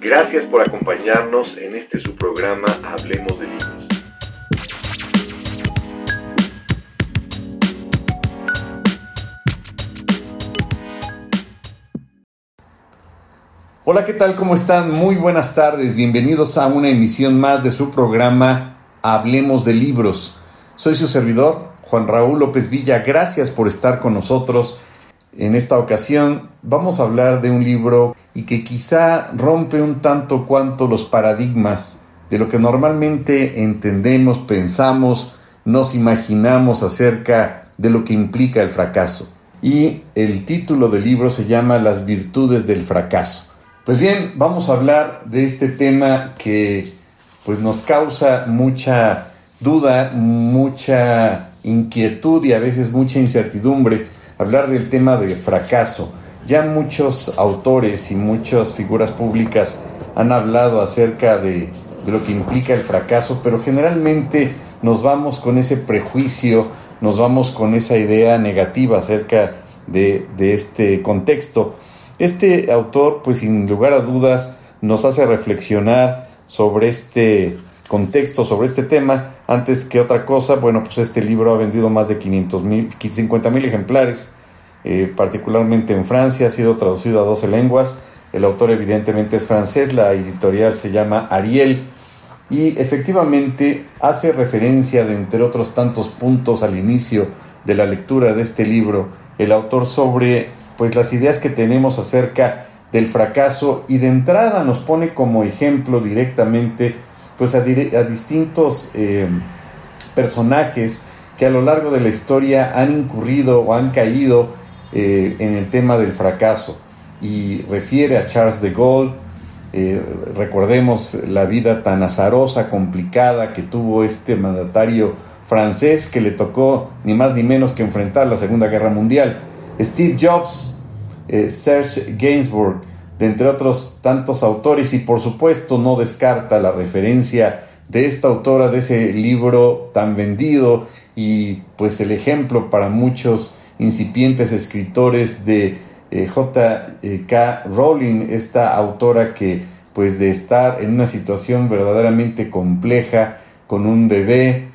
Gracias por acompañarnos en este su programa Hablemos de Libros. Hola, ¿qué tal? ¿Cómo están? Muy buenas tardes. Bienvenidos a una emisión más de su programa Hablemos de Libros. Soy su servidor, Juan Raúl López Villa. Gracias por estar con nosotros. En esta ocasión vamos a hablar de un libro y que quizá rompe un tanto cuanto los paradigmas de lo que normalmente entendemos, pensamos, nos imaginamos acerca de lo que implica el fracaso. Y el título del libro se llama Las virtudes del fracaso. Pues bien, vamos a hablar de este tema que pues nos causa mucha duda, mucha inquietud y a veces mucha incertidumbre hablar del tema de fracaso. Ya muchos autores y muchas figuras públicas han hablado acerca de, lo que implica el fracaso, pero generalmente nos vamos con ese prejuicio, nos vamos con esa idea negativa acerca de, de, este contexto. Este autor, pues sin lugar a dudas, nos hace reflexionar sobre este contexto, sobre este tema. Antes que otra cosa, bueno, pues este libro ha vendido más de 500 mil, 50 mil ejemplares eh, particularmente en Francia, ha sido traducido a 12 lenguas. El autor evidentemente es francés, la editorial se llama Ariel y efectivamente hace referencia de entre otros tantos puntos al inicio de la lectura de este libro, el autor sobre pues las ideas que tenemos acerca del fracaso y de entrada nos pone como ejemplo directamente pues a, distintos eh, personajes que a lo largo de la historia han incurrido o han caído eh, en el tema del fracaso y refiere a Charles de Gaulle. Eh, recordemos la vida tan azarosa, complicada que tuvo este mandatario francés que le tocó ni más ni menos que enfrentar la Segunda Guerra Mundial. Steve Jobs, Serge Gainsbourg, de entre otros tantos autores y por supuesto no descarta la referencia de esta autora de ese libro tan vendido y pues el ejemplo para muchos incipientes escritores de eh, J.K. Rowling, esta autora que pues de estar en una situación verdaderamente compleja con un bebé,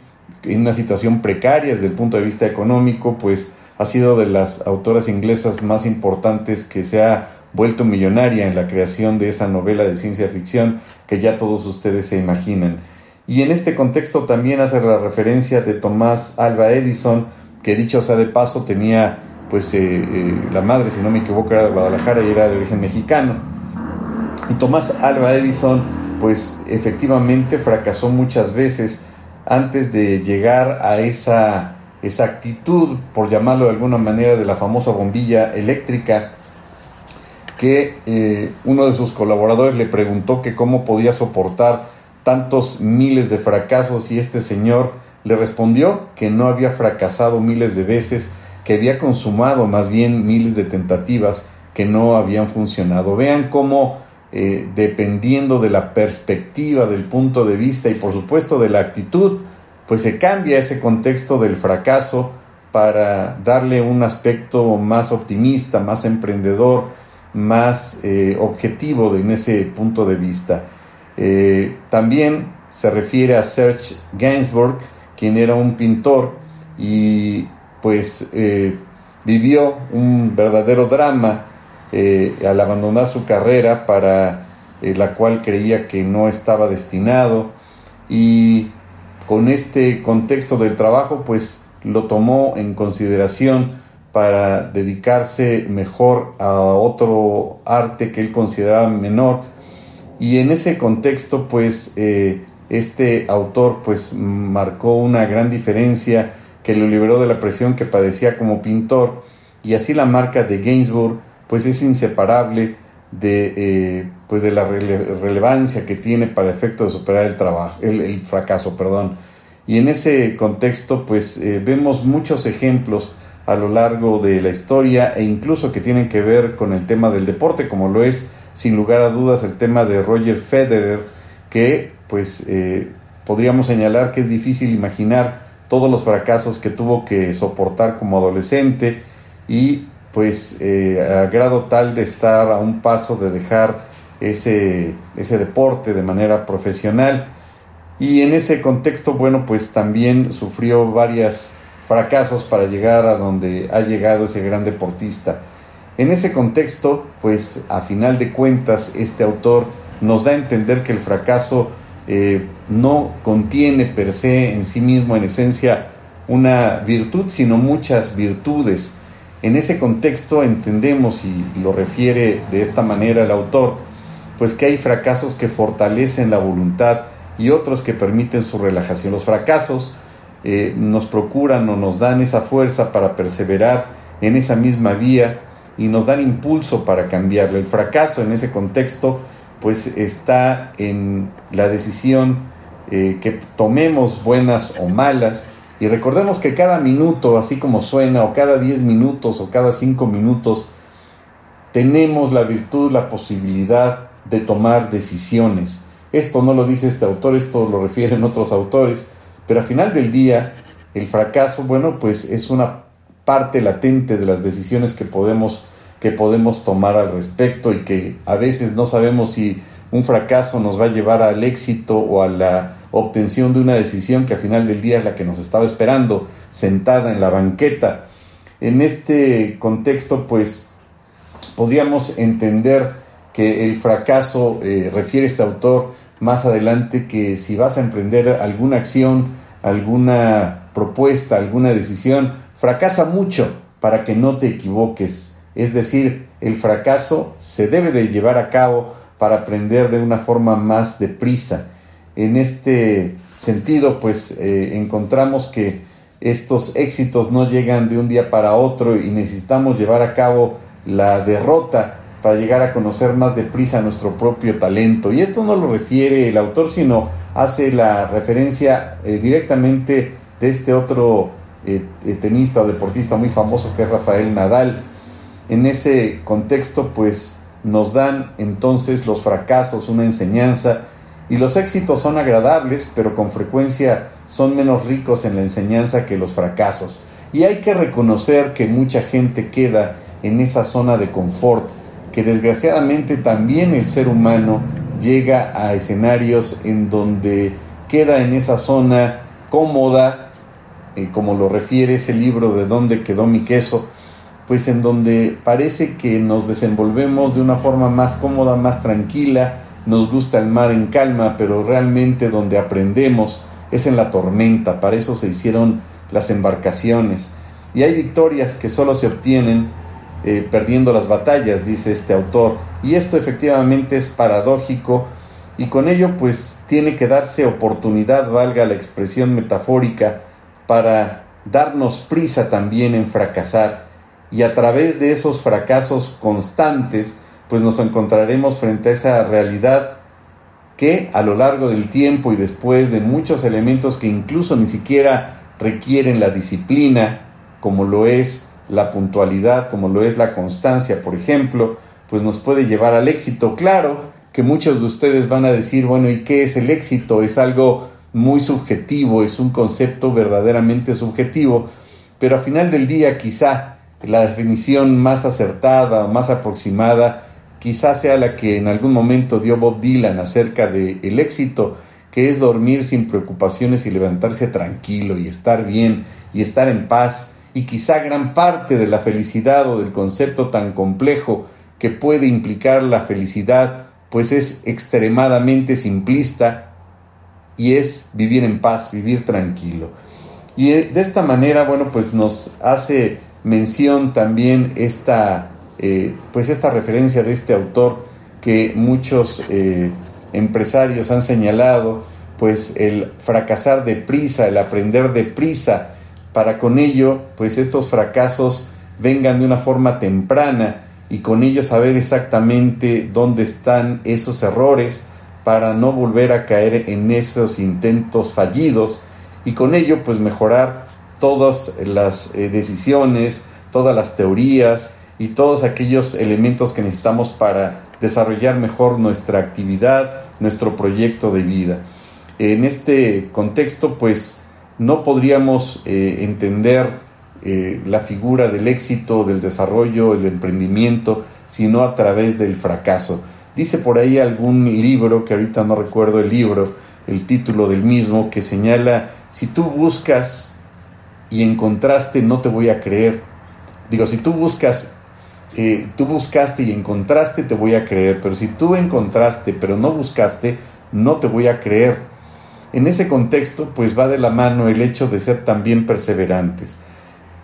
en una situación precaria desde el punto de vista económico, pues ha sido de las autoras inglesas más importantes que se ha vuelto millonaria en la creación de esa novela de ciencia ficción que ya todos ustedes se imaginan. Y en este contexto también hace la referencia de Tomás Alba Edison, que dicho sea de paso tenía pues eh, eh, la madre, si no me equivoco, era de Guadalajara y era de origen mexicano. Y Tomás Alba Edison pues efectivamente fracasó muchas veces antes de llegar a esa, esa actitud, por llamarlo de alguna manera, de la famosa bombilla eléctrica, que eh, uno de sus colaboradores le preguntó que cómo podía soportar tantos miles de fracasos y este señor le respondió que no había fracasado miles de veces, que había consumado más bien miles de tentativas que no habían funcionado. Vean cómo, eh, dependiendo de la perspectiva, del punto de vista y por supuesto de la actitud, pues se cambia ese contexto del fracaso para darle un aspecto más optimista, más emprendedor, más eh, objetivo en ese punto de vista. Eh, también se refiere a Serge Gainsbourg, quien era un pintor y pues eh, vivió un verdadero drama eh, al abandonar su carrera para la cual creía que no estaba destinado y con este contexto del trabajo pues lo tomó en consideración para dedicarse mejor a otro arte que él consideraba menor y en ese contexto pues este autor pues marcó una gran diferencia que lo liberó de la presión que padecía como pintor y así la marca de Gainsbourg pues es inseparable de, eh, pues de la relevancia que tiene para efecto de superar el trabajo, el, fracaso, perdón. Y en ese contexto pues eh, vemos muchos ejemplos a lo largo de la historia e incluso que tienen que ver con el tema del deporte, como lo es sin lugar a dudas el tema de Roger Federer, que pues eh, podríamos señalar que es difícil imaginar todos los fracasos que tuvo que soportar como adolescente y pues eh, a grado tal de estar a un paso de dejar ese, ese deporte de manera profesional. Y en ese contexto, bueno, pues también sufrió varios fracasos para llegar a donde ha llegado ese gran deportista. En ese contexto, pues a final de cuentas, este autor nos da a entender que el fracaso eh, no contiene per se en sí mismo, en esencia, una virtud, sino muchas virtudes. En ese contexto entendemos, y lo refiere de esta manera el autor, pues que hay fracasos que fortalecen la voluntad y otros que permiten su relajación. Los fracasos eh, nos procuran o nos dan esa fuerza para perseverar en esa misma vía y nos dan impulso para cambiarlo. El fracaso en ese contexto pues está en la decisión eh, que tomemos buenas o malas y recordemos que cada minuto, así como suena, o cada 10 minutos o cada 5 minutos, tenemos la virtud, la posibilidad de tomar decisiones. Esto no lo dice este autor, esto lo refieren otros autores, pero al final del día, el fracaso, bueno, pues es una parte latente de las decisiones que podemos que podemos tomar al respecto y que a veces no sabemos si un fracaso nos va a llevar al éxito o a la obtención de una decisión que al final del día es la que nos estaba esperando sentada en la banqueta. En este contexto, pues, podríamos entender que el fracaso, eh, refiere este autor más adelante, que si vas a emprender alguna acción, alguna propuesta, alguna decisión, fracasa mucho para que no te equivoques es decir, el fracaso se debe de llevar a cabo para aprender de una forma más deprisa. En este sentido, pues eh, encontramos que estos éxitos no llegan de un día para otro y necesitamos llevar a cabo la derrota para llegar a conocer más deprisa nuestro propio talento. Y esto no lo refiere el autor, sino hace la referencia eh, directamente de este otro eh, tenista o deportista muy famoso que es Rafael Nadal, en ese contexto, pues nos dan entonces los fracasos una enseñanza y los éxitos son agradables, pero con frecuencia son menos ricos en la enseñanza que los fracasos. Y hay que reconocer que mucha gente queda en esa zona de confort, que desgraciadamente también el ser humano llega a escenarios en donde queda en esa zona cómoda, eh, como lo refiere ese libro de dónde quedó mi queso, pues en donde parece que nos desenvolvemos de una forma más cómoda, más tranquila, nos gusta el mar en calma, pero realmente donde aprendemos es en la tormenta, para eso se hicieron las embarcaciones. Y hay victorias que solo se obtienen eh, perdiendo las batallas, dice este autor, y esto efectivamente es paradójico y con ello pues tiene que darse oportunidad, valga la expresión metafórica, para darnos prisa también en fracasar. Y a través de esos fracasos constantes, pues nos encontraremos frente a esa realidad que a lo largo del tiempo y después de muchos elementos que incluso ni siquiera requieren la disciplina, como lo es la puntualidad, como lo es la constancia, por ejemplo, pues nos puede llevar al éxito. Claro que muchos de ustedes van a decir, bueno, ¿y qué es el éxito? Es algo muy subjetivo, es un concepto verdaderamente subjetivo, pero al final del día quizá la definición más acertada, más aproximada, quizás sea la que en algún momento dio Bob Dylan acerca del el éxito, que es dormir sin preocupaciones y levantarse tranquilo y estar bien y estar en paz. Y quizá gran parte de la felicidad o del concepto tan complejo que puede implicar la felicidad, pues es extremadamente simplista y es vivir en paz, vivir tranquilo. Y de esta manera, bueno, pues nos hace mención también esta, eh, pues esta referencia de este autor que muchos eh, empresarios han señalado, pues el fracasar deprisa, el aprender deprisa, para con ello, pues estos fracasos vengan de una forma temprana y con ello saber exactamente dónde están esos errores para no volver a caer en esos intentos fallidos y con ello pues mejorar todas las eh, decisiones, todas las teorías y todos aquellos elementos que necesitamos para desarrollar mejor nuestra actividad, nuestro proyecto de vida. En este contexto, pues no podríamos eh, entender eh, la figura del éxito, del desarrollo, el emprendimiento, sino a través del fracaso. Dice por ahí algún libro, que ahorita no recuerdo el libro, el título del mismo, que señala, si tú buscas y encontraste, no te voy a creer. Digo, si tú buscas, eh, tú buscaste y encontraste, te voy a creer, pero si tú encontraste, pero no buscaste, no te voy a creer. En ese contexto, pues va de la mano el hecho de ser también perseverantes.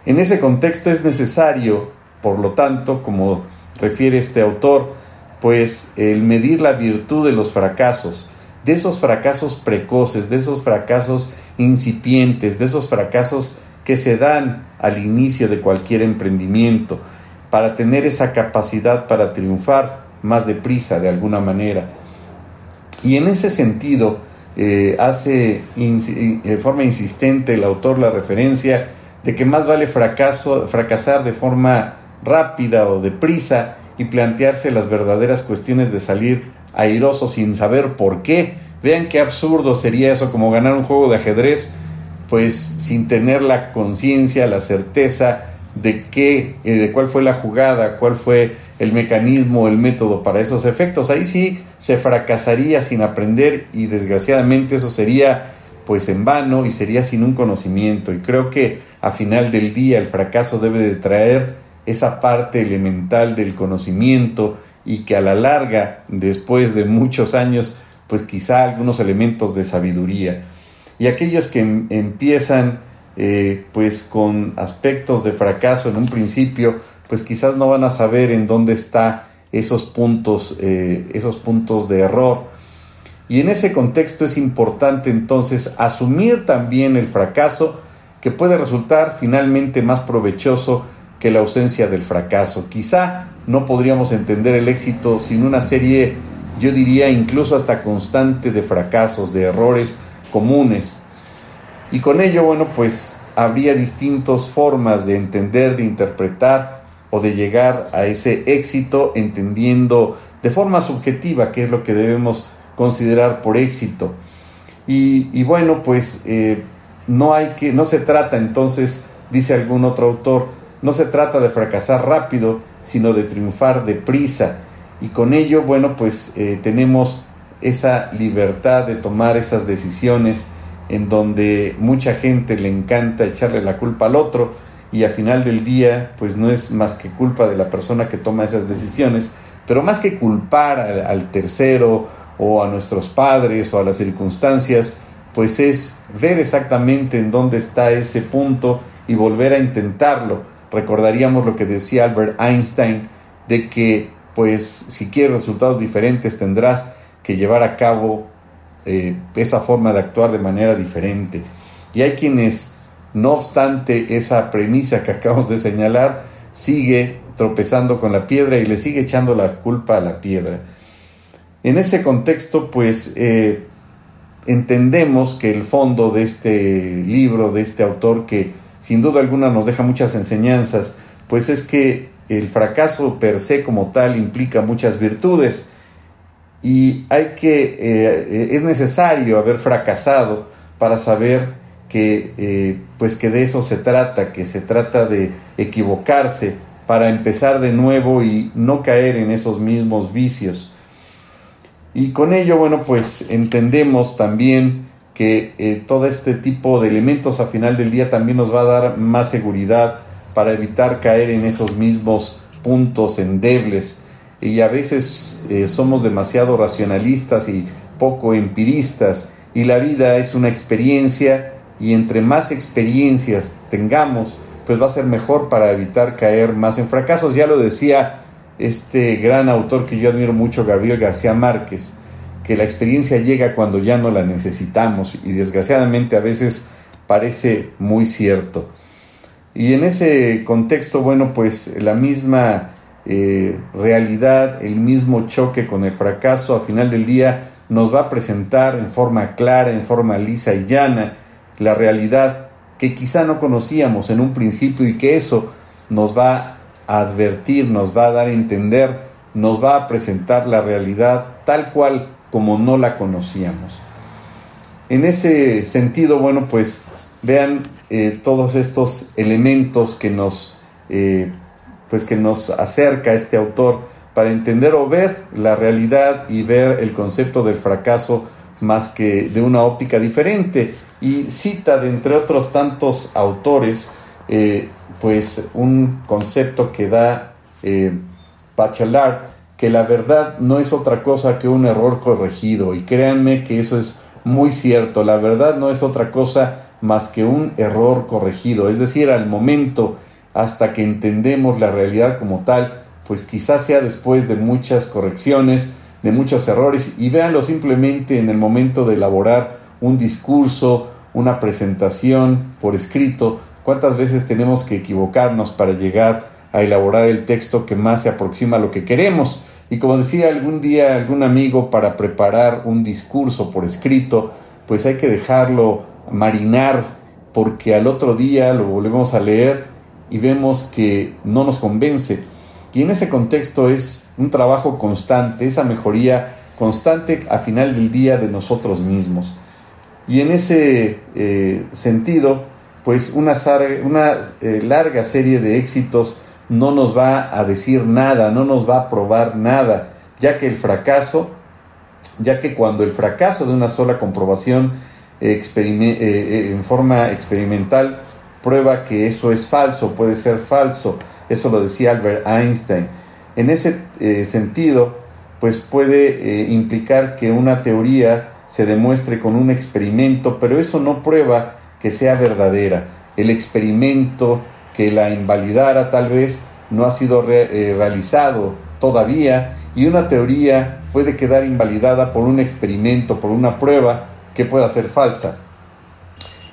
En ese contexto es necesario, por lo tanto, como refiere este autor, pues el medir la virtud de los fracasos, de esos fracasos precoces, de esos fracasos incipientes, de esos fracasos que se dan al inicio de cualquier emprendimiento, para tener esa capacidad para triunfar más deprisa de alguna manera. Y en ese sentido, eh, hace de forma insistente el autor la referencia de que más vale fracaso, fracasar de forma rápida o deprisa y plantearse las verdaderas cuestiones de salir airoso sin saber por qué. Vean qué absurdo sería eso, como ganar un juego de ajedrez, pues sin tener la conciencia, la certeza de qué, eh, de cuál fue la jugada, cuál fue el mecanismo, el método para esos efectos. Ahí sí se fracasaría sin aprender y desgraciadamente eso sería pues en vano y sería sin un conocimiento. Y creo que a final del día el fracaso debe de traer esa parte elemental del conocimiento y que a la larga, después de muchos años, pues quizá algunos elementos de sabiduría. Y aquellos que em, empiezan eh, pues con aspectos de fracaso en un principio, pues quizás no van a saber en dónde está esos puntos, eh, esos puntos de error. Y en ese contexto es importante entonces asumir también el fracaso que puede resultar finalmente más provechoso que la ausencia del fracaso. Quizá no podríamos entender el éxito sin una serie, yo diría incluso hasta constante de fracasos, de errores comunes. Y con ello, bueno, pues habría distintas formas de entender, de interpretar o de llegar a ese éxito entendiendo de forma subjetiva qué es lo que debemos considerar por éxito. Y, bueno, pues eh, no hay que, no se trata entonces, dice algún otro autor, no se trata de fracasar rápido, sino de triunfar deprisa. Y con ello, bueno, pues eh, tenemos esa libertad de tomar esas decisiones en donde mucha gente le encanta echarle la culpa al otro y al final del día, pues no es más que culpa de la persona que toma esas decisiones, pero más que culpar al, tercero o a nuestros padres o a las circunstancias, pues es ver exactamente en dónde está ese punto y volver a intentarlo recordaríamos lo que decía Albert Einstein, de que pues si quieres resultados diferentes tendrás que llevar a cabo eh, esa forma de actuar de manera diferente. Y hay quienes, no obstante esa premisa que acabamos de señalar, sigue tropezando con la piedra y le sigue echando la culpa a la piedra. En este contexto, pues eh, entendemos que el fondo de este libro, de este autor que sin duda alguna nos deja muchas enseñanzas, pues es que el fracaso per se como tal implica muchas virtudes y hay que, eh, es necesario haber fracasado para saber que, eh, pues que de eso se trata, que se trata de equivocarse para empezar de nuevo y no caer en esos mismos vicios. Y con ello, bueno, pues entendemos también que eh, todo este tipo de elementos a final del día también nos va a dar más seguridad para evitar caer en esos mismos puntos endebles y a veces eh, somos demasiado racionalistas y poco empiristas y la vida es una experiencia y entre más experiencias tengamos pues va a ser mejor para evitar caer más en fracasos ya lo decía este gran autor que yo admiro mucho Gabriel García Márquez que la experiencia llega cuando ya no la necesitamos y desgraciadamente a veces parece muy cierto. Y en ese contexto, bueno, pues la misma eh, realidad, el mismo choque con el fracaso, a final del día nos va a presentar en forma clara, en forma lisa y llana, la realidad que quizá no conocíamos en un principio y que eso nos va a advertir, nos va a dar a entender, nos va a presentar la realidad tal cual como no la conocíamos. En ese sentido, bueno, pues vean eh, todos estos elementos que nos, eh, pues que nos acerca este autor para entender o ver la realidad y ver el concepto del fracaso más que de una óptica diferente. Y cita de entre otros tantos autores, eh, pues un concepto que da eh, Bachelard, que la verdad no es otra cosa que un error corregido. Y créanme que eso es muy cierto, la verdad no es otra cosa más que un error corregido. Es decir, al momento hasta que entendemos la realidad como tal, pues quizás sea después de muchas correcciones, de muchos errores, y véanlo simplemente en el momento de elaborar un discurso, una presentación por escrito, cuántas veces tenemos que equivocarnos para llegar a elaborar el texto que más se aproxima a lo que queremos. Y como decía algún día algún amigo, para preparar un discurso por escrito, pues hay que dejarlo marinar, porque al otro día lo volvemos a leer y vemos que no nos convence y en ese contexto es un trabajo constante, esa mejoría constante a final del día de nosotros mismos. Y en ese eh, sentido, pues una, eh, larga serie de éxitos no nos va a decir nada, no nos va a probar nada, ya que el fracaso, ya que cuando el fracaso de una sola comprobación eh, en forma experimental prueba que eso es falso, puede ser falso, eso lo decía Albert Einstein. En ese eh, sentido, pues puede eh, implicar que una teoría se demuestre con un experimento, pero eso no prueba que sea verdadera. El experimento que la invalidara tal vez no ha sido eh, realizado todavía y una teoría puede quedar invalidada por un experimento, por una prueba que pueda ser falsa.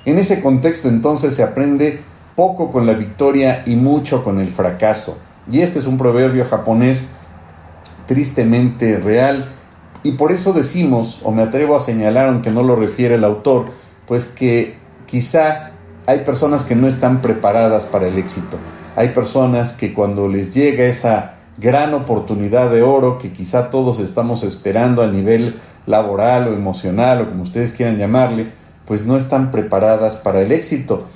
En ese contexto entonces se aprende poco con la victoria y mucho con el fracaso. Y este es un proverbio japonés tristemente real y por eso decimos, o me atrevo a señalar, aunque no lo refiere el autor, pues que quizá hay personas que no están preparadas para el éxito. Hay personas que cuando les llega esa gran oportunidad de oro que quizá todos estamos esperando a nivel laboral o emocional o como ustedes quieran llamarle, pues no están preparadas para el éxito.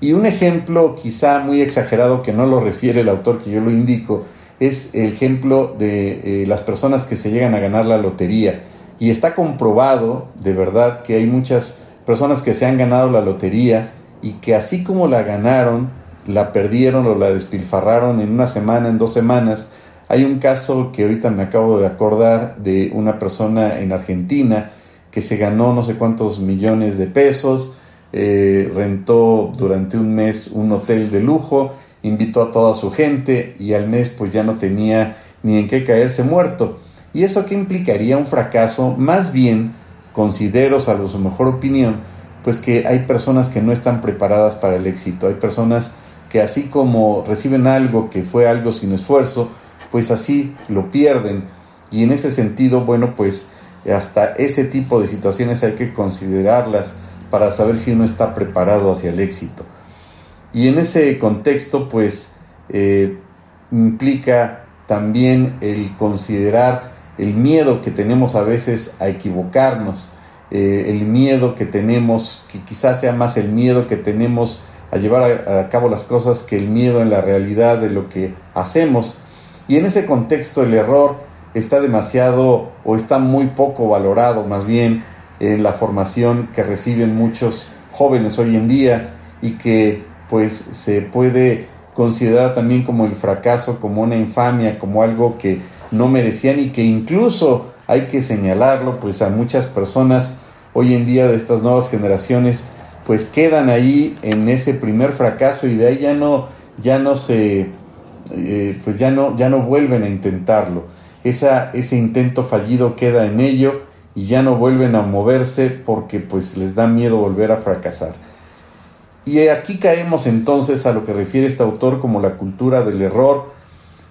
Y un ejemplo quizá muy exagerado que no lo refiere el autor, que yo lo indico, es el ejemplo de eh, las personas que se llegan a ganar la lotería. Y está comprobado de verdad que hay muchas personas que se han ganado la lotería y que así como la ganaron, la perdieron o la despilfarraron en una semana, en dos semanas. Hay un caso que ahorita me acabo de acordar de una persona en Argentina que se ganó no sé cuántos millones de pesos, eh, rentó durante un mes un hotel de lujo, invitó a toda su gente y al mes pues ya no tenía ni en qué caerse muerto. ¿Y eso qué implicaría un fracaso? Más bien, considero, salvo su mejor opinión, pues que hay personas que no están preparadas para el éxito, hay personas que así como reciben algo que fue algo sin esfuerzo, pues así lo pierden. Y en ese sentido, bueno, pues hasta ese tipo de situaciones hay que considerarlas para saber si uno está preparado hacia el éxito. Y en ese contexto, pues, eh, implica también el considerar el miedo que tenemos a veces a equivocarnos, eh, el miedo que tenemos, que quizás sea más el miedo que tenemos a llevar a, a, cabo las cosas que el miedo en la realidad de lo que hacemos. Y en ese contexto el error está demasiado o está muy poco valorado más bien en la formación que reciben muchos jóvenes hoy en día y que pues se puede considerar también como el fracaso, como una infamia, como algo que no merecían y que incluso hay que señalarlo, pues a muchas personas hoy en día de estas nuevas generaciones pues quedan ahí en ese primer fracaso y de ahí ya no ya no se eh, pues ya no ya no vuelven a intentarlo. Esa, ese intento fallido queda en ello y ya no vuelven a moverse porque pues les da miedo volver a fracasar. Y aquí caemos entonces a lo que refiere este autor como la cultura del error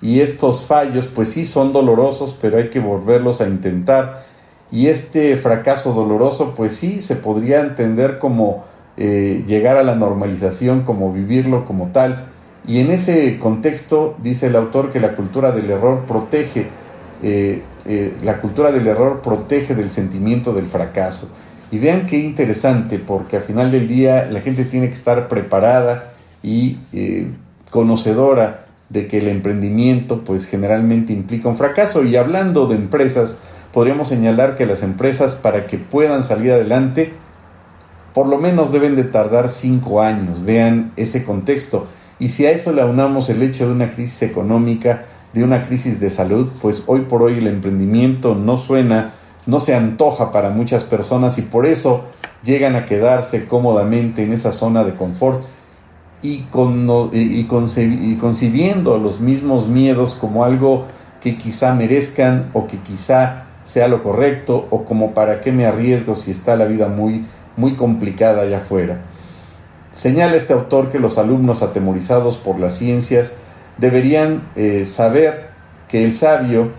y estos fallos pues sí son dolorosos pero hay que volverlos a intentar y este fracaso doloroso pues sí se podría entender como eh, llegar a la normalización, como vivirlo como tal. Y en ese contexto dice el autor que la cultura del error protege eh, eh, la cultura del error protege del sentimiento del fracaso. Y vean qué interesante, porque al final del día la gente tiene que estar preparada y eh, conocedora de que el emprendimiento pues generalmente implica un fracaso. Y hablando de empresas, podríamos señalar que las empresas para que puedan salir adelante, por lo menos deben de tardar cinco años. Vean ese contexto. Y si a eso le aunamos el hecho de una crisis económica, de una crisis de salud, pues hoy por hoy el emprendimiento no suena, no se antoja para muchas personas y por eso llegan a quedarse cómodamente en esa zona de confort y, con, y, concibiendo los mismos miedos como algo que quizá merezcan o que quizá sea lo correcto o como para qué me arriesgo si está la vida muy, muy complicada allá afuera. Señala este autor que los alumnos atemorizados por las ciencias deberían eh, saber que el sabio,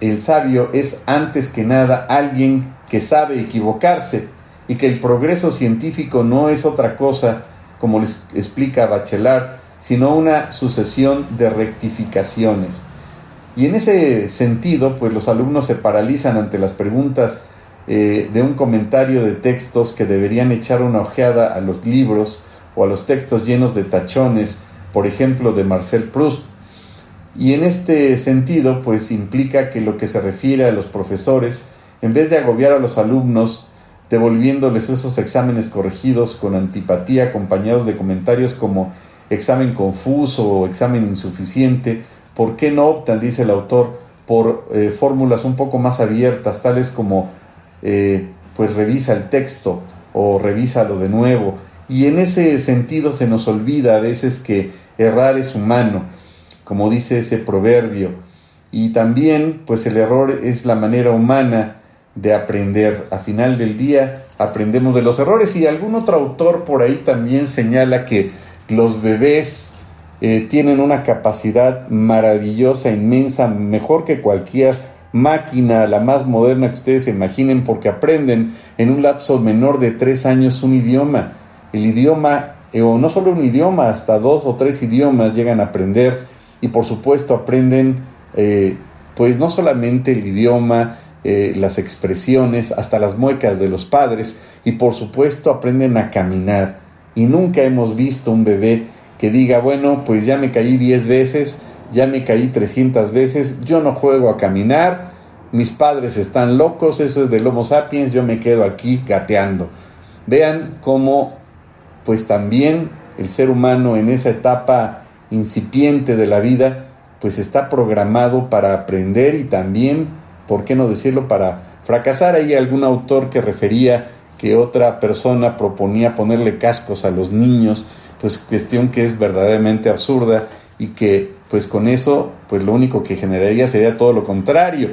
el sabio es antes que nada alguien que sabe equivocarse y que el progreso científico no es otra cosa, como les explica Bachelard, sino una sucesión de rectificaciones. Y en ese sentido, pues los alumnos se paralizan ante las preguntas eh, de un comentario de textos que deberían echar una ojeada a los libros o a los textos llenos de tachones por ejemplo, de Marcel Proust. Y en este sentido, pues implica que lo que se refiere a los profesores, en vez de agobiar a los alumnos, devolviéndoles esos exámenes corregidos con antipatía, acompañados de comentarios como examen confuso o examen insuficiente, ¿por qué no optan, dice el autor, por eh, fórmulas un poco más abiertas, tales como, eh, pues revisa el texto o revísalo de nuevo, y en ese sentido se nos olvida a veces que errar es humano, como dice ese proverbio. Y también, pues el error es la manera humana de aprender. A final del día aprendemos de los errores y algún otro autor por ahí también señala que los bebés eh, tienen una capacidad maravillosa, inmensa, mejor que cualquier máquina, la más moderna que ustedes se imaginen, porque aprenden en un lapso menor de tres años un idioma el idioma, eh, o no solo un idioma, hasta dos o tres idiomas llegan a aprender y por supuesto aprenden eh, pues no solamente el idioma, eh, las expresiones, hasta las muecas de los padres y por supuesto aprenden a caminar. Y nunca hemos visto un bebé que diga, bueno, pues ya me caí diez veces, ya me caí trescientas veces, yo no juego a caminar, mis padres están locos, eso es del Homo sapiens, yo me quedo aquí gateando. Vean cómo pues también el ser humano en esa etapa incipiente de la vida, pues está programado para aprender y también, ¿por qué no decirlo?, para fracasar. Hay algún autor que refería que otra persona proponía ponerle cascos a los niños, pues cuestión que es verdaderamente absurda y que pues con eso pues lo único que generaría sería todo lo contrario,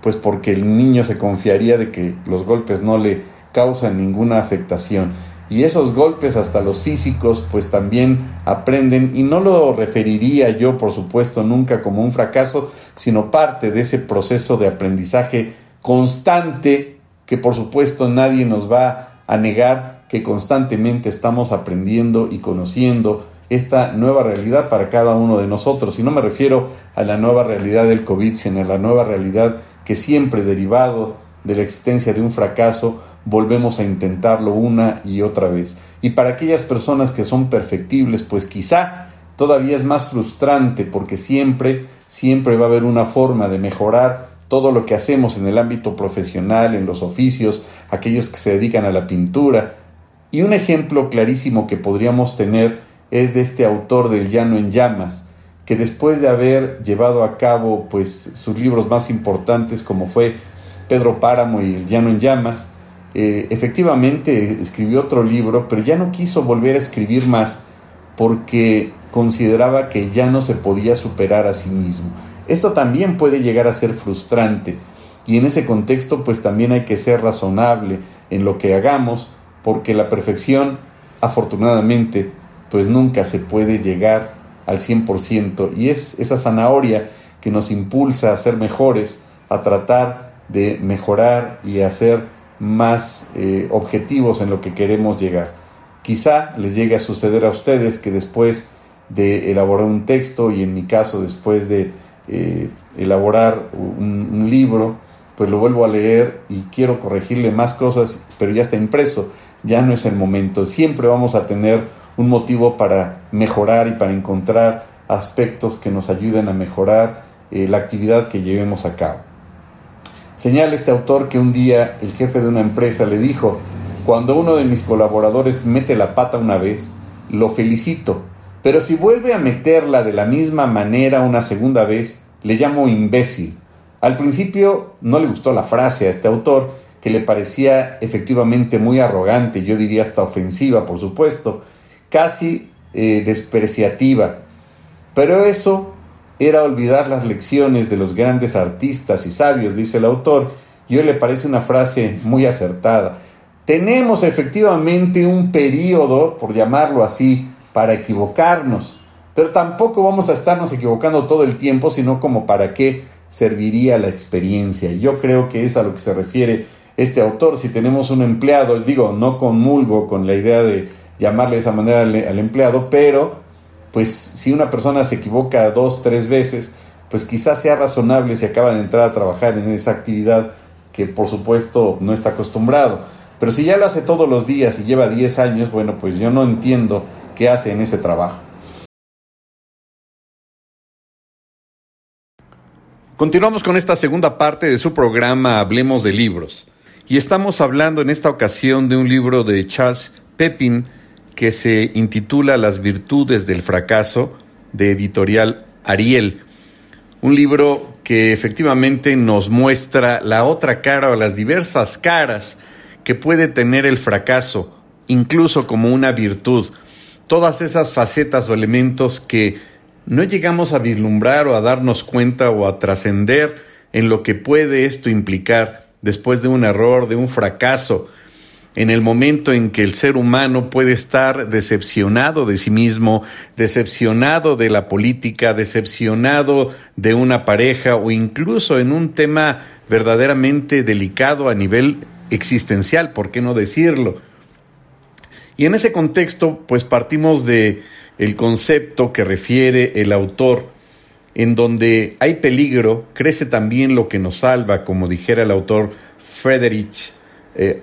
pues porque el niño se confiaría de que los golpes no le causan ninguna afectación y esos golpes hasta los físicos pues también aprenden y no lo referiría yo por supuesto nunca como un fracaso sino parte de ese proceso de aprendizaje constante que por supuesto nadie nos va a negar que constantemente estamos aprendiendo y conociendo esta nueva realidad para cada uno de nosotros. Y no me refiero a la nueva realidad del COVID, sino a la nueva realidad que siempre derivado de la existencia de un fracaso volvemos a intentarlo una y otra vez. Y para aquellas personas que son perfectibles, pues quizá todavía es más frustrante porque siempre, siempre va a haber una forma de mejorar todo lo que hacemos en el ámbito profesional, en los oficios, aquellos que se dedican a la pintura. Y un ejemplo clarísimo que podríamos tener es de este autor del Llano en Llamas, que después de haber llevado a cabo pues sus libros más importantes como fue Pedro Páramo y El Llano en Llamas, eh, efectivamente escribió otro libro, pero ya no quiso volver a escribir más porque consideraba que ya no se podía superar a sí mismo. Esto también puede llegar a ser frustrante y en ese contexto pues también hay que ser razonable en lo que hagamos porque la perfección afortunadamente pues nunca se puede llegar al 100% y es esa zanahoria que nos impulsa a ser mejores, a tratar de mejorar y hacer más eh, objetivos en lo que queremos llegar. Quizá les llegue a suceder a ustedes que después de elaborar un texto y en mi caso después de eh, elaborar un, libro, pues lo vuelvo a leer y quiero corregirle más cosas, pero ya está impreso, ya no es el momento. Siempre vamos a tener un motivo para mejorar y para encontrar aspectos que nos ayuden a mejorar eh, la actividad que llevemos a cabo. Señala este autor que un día el jefe de una empresa le dijo, cuando uno de mis colaboradores mete la pata una vez, lo felicito, pero si vuelve a meterla de la misma manera una segunda vez, le llamo imbécil. Al principio no le gustó la frase a este autor, que le parecía efectivamente muy arrogante, yo diría hasta ofensiva, por supuesto, casi eh, despreciativa. Pero eso era olvidar las lecciones de los grandes artistas y sabios, dice el autor, y hoy le parece una frase muy acertada. Tenemos efectivamente un periodo, por llamarlo así, para equivocarnos, pero tampoco vamos a estarnos equivocando todo el tiempo, sino como para qué serviría la experiencia. Y yo creo que es a lo que se refiere este autor. Si tenemos un empleado, digo, no conmulgo con la idea de llamarle de esa manera al, al empleado, pero pues si una persona se equivoca dos, tres veces, pues quizás sea razonable si acaba de entrar a trabajar en esa actividad que por supuesto no está acostumbrado. Pero si ya lo hace todos los días y lleva 10 años, bueno, pues yo no entiendo qué hace en ese trabajo. Continuamos con esta segunda parte de su programa Hablemos de libros. Y estamos hablando en esta ocasión de un libro de Charles Pepin que se intitula Las virtudes del fracaso de editorial Ariel. Un libro que efectivamente nos muestra la otra cara o las diversas caras que puede tener el fracaso, incluso como una virtud, todas esas facetas o elementos que no llegamos a vislumbrar o a darnos cuenta o a trascender en lo que puede esto implicar después de un error, de un fracaso, en el momento en que el ser humano puede estar decepcionado de sí mismo, decepcionado de la política, decepcionado de una pareja o incluso en un tema verdaderamente delicado a nivel existencial, ¿por qué no decirlo? Y en ese contexto, pues partimos de el concepto que refiere el autor, en donde hay peligro, crece también lo que nos salva, como dijera el autor Friedrich eh.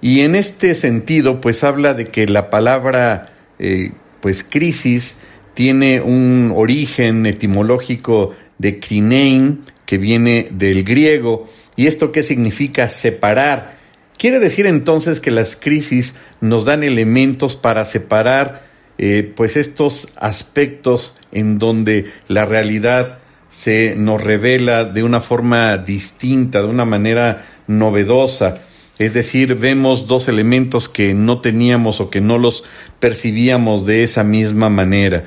Y en este sentido, pues habla de que la palabra, eh, pues crisis, tiene un origen etimológico de krinein, que viene del griego, ¿Y esto qué significa separar? Quiere decir entonces que las crisis nos dan elementos para separar eh, pues estos aspectos en donde la realidad se nos revela de una forma distinta, de una manera novedosa. Es decir, vemos dos elementos que no teníamos o que no los percibíamos de esa misma manera.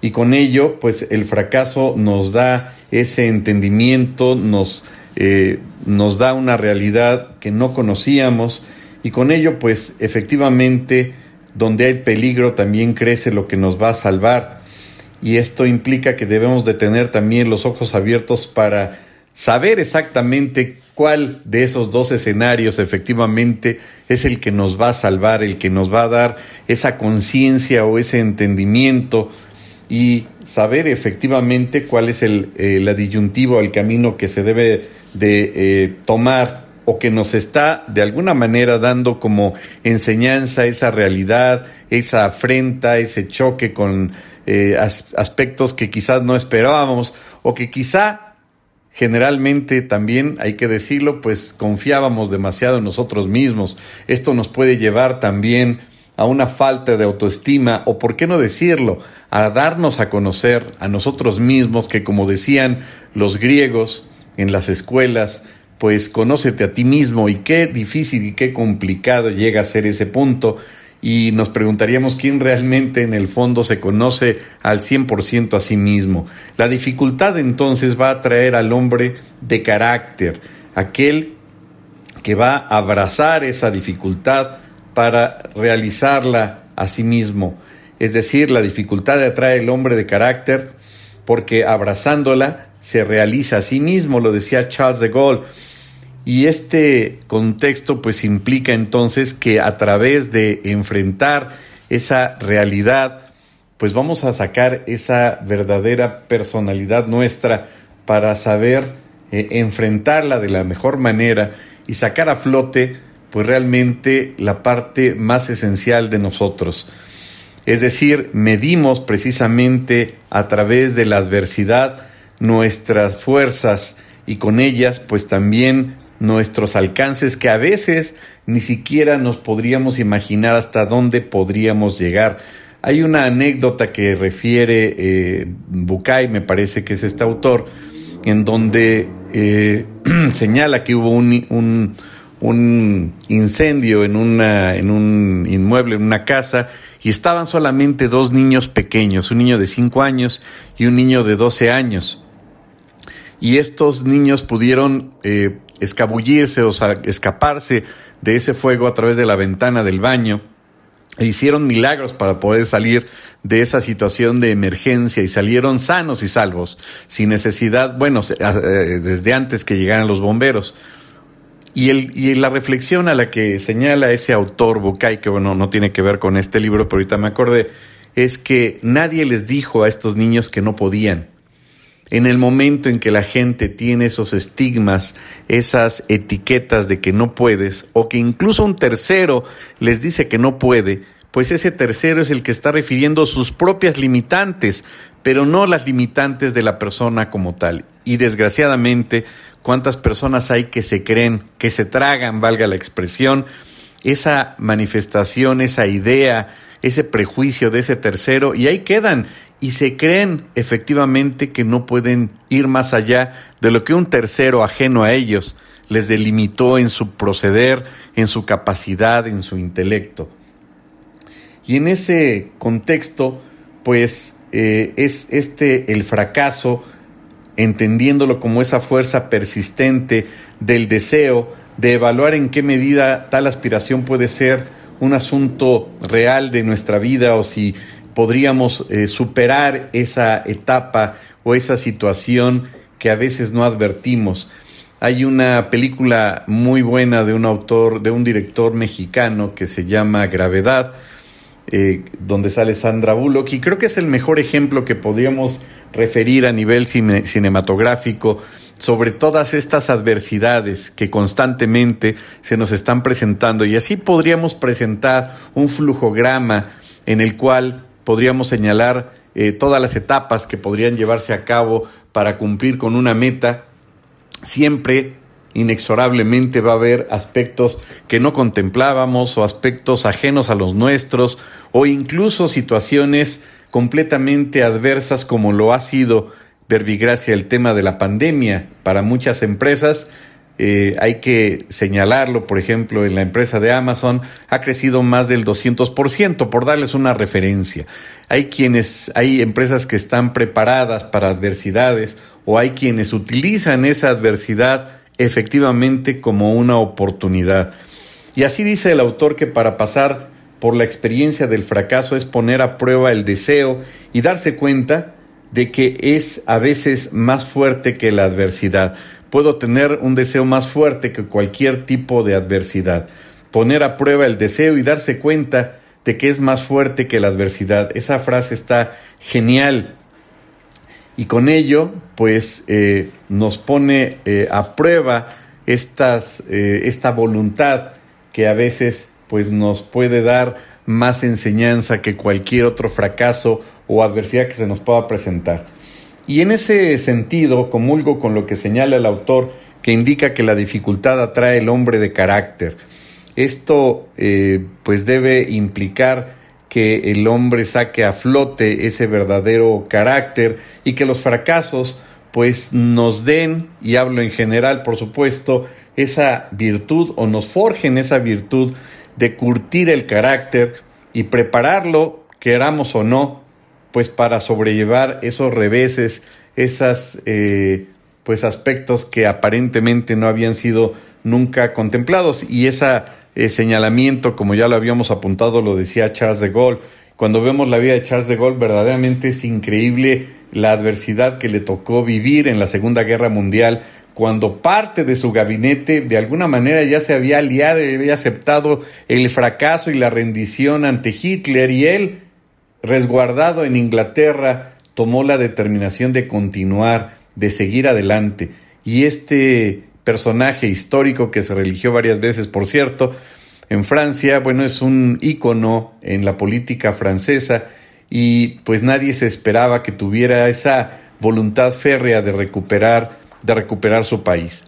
Y con ello, pues el fracaso nos da ese entendimiento, nos eh, nos da una realidad que no conocíamos y con ello pues efectivamente donde hay peligro también crece lo que nos va a salvar y esto implica que debemos de tener también los ojos abiertos para saber exactamente cuál de esos dos escenarios efectivamente es el que nos va a salvar, el que nos va a dar esa conciencia o ese entendimiento y saber efectivamente cuál es el, el disyuntivo, el camino que se debe de eh, tomar o que nos está de alguna manera dando como enseñanza esa realidad, esa afrenta, ese choque con eh, aspectos que quizás no esperábamos o que quizá generalmente también, hay que decirlo, pues confiábamos demasiado en nosotros mismos. Esto nos puede llevar también a una falta de autoestima o, por qué no decirlo, a darnos a conocer a nosotros mismos que, como decían los griegos, en las escuelas, pues conócete a ti mismo y qué difícil y qué complicado llega a ser ese punto y nos preguntaríamos quién realmente en el fondo se conoce al 100% a sí mismo. La dificultad entonces va a traer al hombre de carácter, aquel que va a abrazar esa dificultad para realizarla a sí mismo. Es decir, la dificultad atrae al hombre de carácter porque abrazándola se realiza a sí mismo, lo decía Charles de Gaulle. Y este contexto pues implica entonces que a través de enfrentar esa realidad, pues vamos a sacar esa verdadera personalidad nuestra para saber eh, enfrentarla de la mejor manera y sacar a flote pues realmente la parte más esencial de nosotros. Es decir, medimos precisamente a través de la adversidad nuestras fuerzas y con ellas pues también nuestros alcances que a veces ni siquiera nos podríamos imaginar hasta dónde podríamos llegar. Hay una anécdota que refiere eh, Bucay, me parece que es este autor, en donde eh, señala que hubo un, un, incendio en, en un inmueble, en una casa, y estaban solamente dos niños pequeños, un niño de 5 años y un niño de 12 años. Y estos niños pudieron eh, escabullirse o escaparse de ese fuego a través de la ventana del baño e hicieron milagros para poder salir de esa situación de emergencia y salieron sanos y salvos, sin necesidad, bueno, eh, desde antes que llegaran los bomberos. Y, el, y la reflexión a la que señala ese autor, Bucay, que bueno, no tiene que ver con este libro, pero ahorita me acordé, es que nadie les dijo a estos niños que no podían. En el momento en que la gente tiene esos estigmas, esas etiquetas de que no puedes, o que incluso un tercero les dice que no puede, pues ese tercero es el que está refiriendo sus propias limitantes, pero no las limitantes de la persona como tal. Y desgraciadamente, cuántas personas hay que se creen, que se tragan, valga la expresión, esa manifestación, esa idea, ese prejuicio de ese tercero, y ahí quedan, y se creen efectivamente que no pueden ir más allá de lo que un tercero ajeno a ellos les delimitó en su proceder, en su capacidad, en su intelecto. Y en ese contexto, pues eh, es este el fracaso entendiéndolo como esa fuerza persistente del deseo de evaluar en qué medida tal aspiración puede ser un asunto real de nuestra vida o si podríamos eh, superar esa etapa o esa situación que a veces no advertimos. Hay una película muy buena de un autor, de un director mexicano que se llama Gravedad, eh, donde sale Sandra Bullock, y creo que es el mejor ejemplo que podríamos referir a nivel cinematográfico sobre todas estas adversidades que constantemente se nos están presentando. Y así podríamos presentar un flujograma en el cual podríamos señalar eh, todas las etapas que podrían llevarse a cabo para cumplir con una meta, siempre inexorablemente va a haber aspectos que no contemplábamos o aspectos ajenos a los nuestros o incluso situaciones completamente adversas como lo ha sido verbigracia el tema de la pandemia para muchas empresas. Eh, hay que señalarlo, por ejemplo, en la empresa de Amazon ha crecido más del 200%, por darles una referencia. Hay quienes, hay empresas que están preparadas para adversidades o hay quienes utilizan esa adversidad efectivamente como una oportunidad. Y así dice el autor que para pasar por la experiencia del fracaso es poner a prueba el deseo y darse cuenta de que es a veces más fuerte que la adversidad. Puedo tener un deseo más fuerte que cualquier tipo de adversidad. Poner a prueba el deseo y darse cuenta de que es más fuerte que la adversidad. Esa frase está genial y con ello pues eh, nos pone eh, a prueba eh, esta voluntad que a veces pues nos puede dar más enseñanza que cualquier otro fracaso o adversidad que se nos pueda presentar. Y en ese sentido comulgo con lo que señala el autor que indica que la dificultad atrae el hombre de carácter. Esto pues debe implicar que el hombre saque a flote ese verdadero carácter y que los fracasos pues nos den, y hablo en general por supuesto, esa virtud o nos forjen esa virtud de curtir el carácter y prepararlo, queramos o no, pues para sobrellevar esos reveses, esas eh, pues aspectos que aparentemente no habían sido nunca contemplados y esa eh, señalamiento, como ya lo habíamos apuntado, lo decía Charles de Gaulle. Cuando vemos la vida de Charles de Gaulle, verdaderamente es increíble la adversidad que le tocó vivir en la Segunda Guerra Mundial, cuando parte de su gabinete de alguna manera ya se había aliado y había aceptado el fracaso y la rendición ante Hitler y él, resguardado en Inglaterra, tomó la determinación de continuar, de seguir adelante. y este personaje histórico que se religió varias veces, por cierto, en Francia, bueno, es un ícono en la política francesa y pues nadie se esperaba que tuviera esa voluntad férrea de recuperar, de recuperar su país.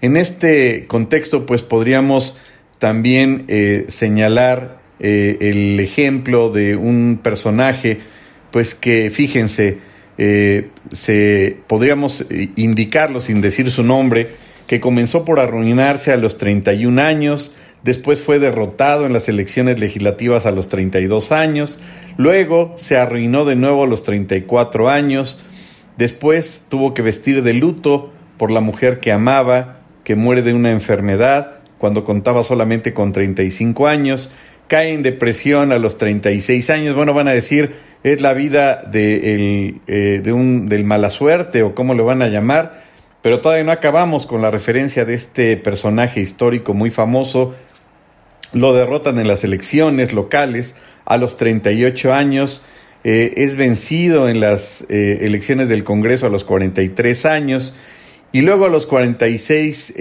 En este contexto, pues podríamos también eh, señalar eh, el ejemplo de un personaje, pues que fíjense, eh, se, podríamos indicarlo sin decir su nombre, que comenzó por arruinarse a los 31 años, después fue derrotado en las elecciones legislativas a los 32 años, luego se arruinó de nuevo a los 34 años, después tuvo que vestir de luto por la mujer que amaba, que muere de una enfermedad cuando contaba solamente con 35 años, cae en depresión a los 36 años, bueno, van a decir, es la vida de, eh, de un, del mala suerte o cómo lo van a llamar, pero todavía no acabamos con la referencia de este personaje histórico muy famoso. Lo derrotan en las elecciones locales a los 38 años, eh, es vencido en las eh, elecciones del Congreso a los 43 años. Y luego a los 46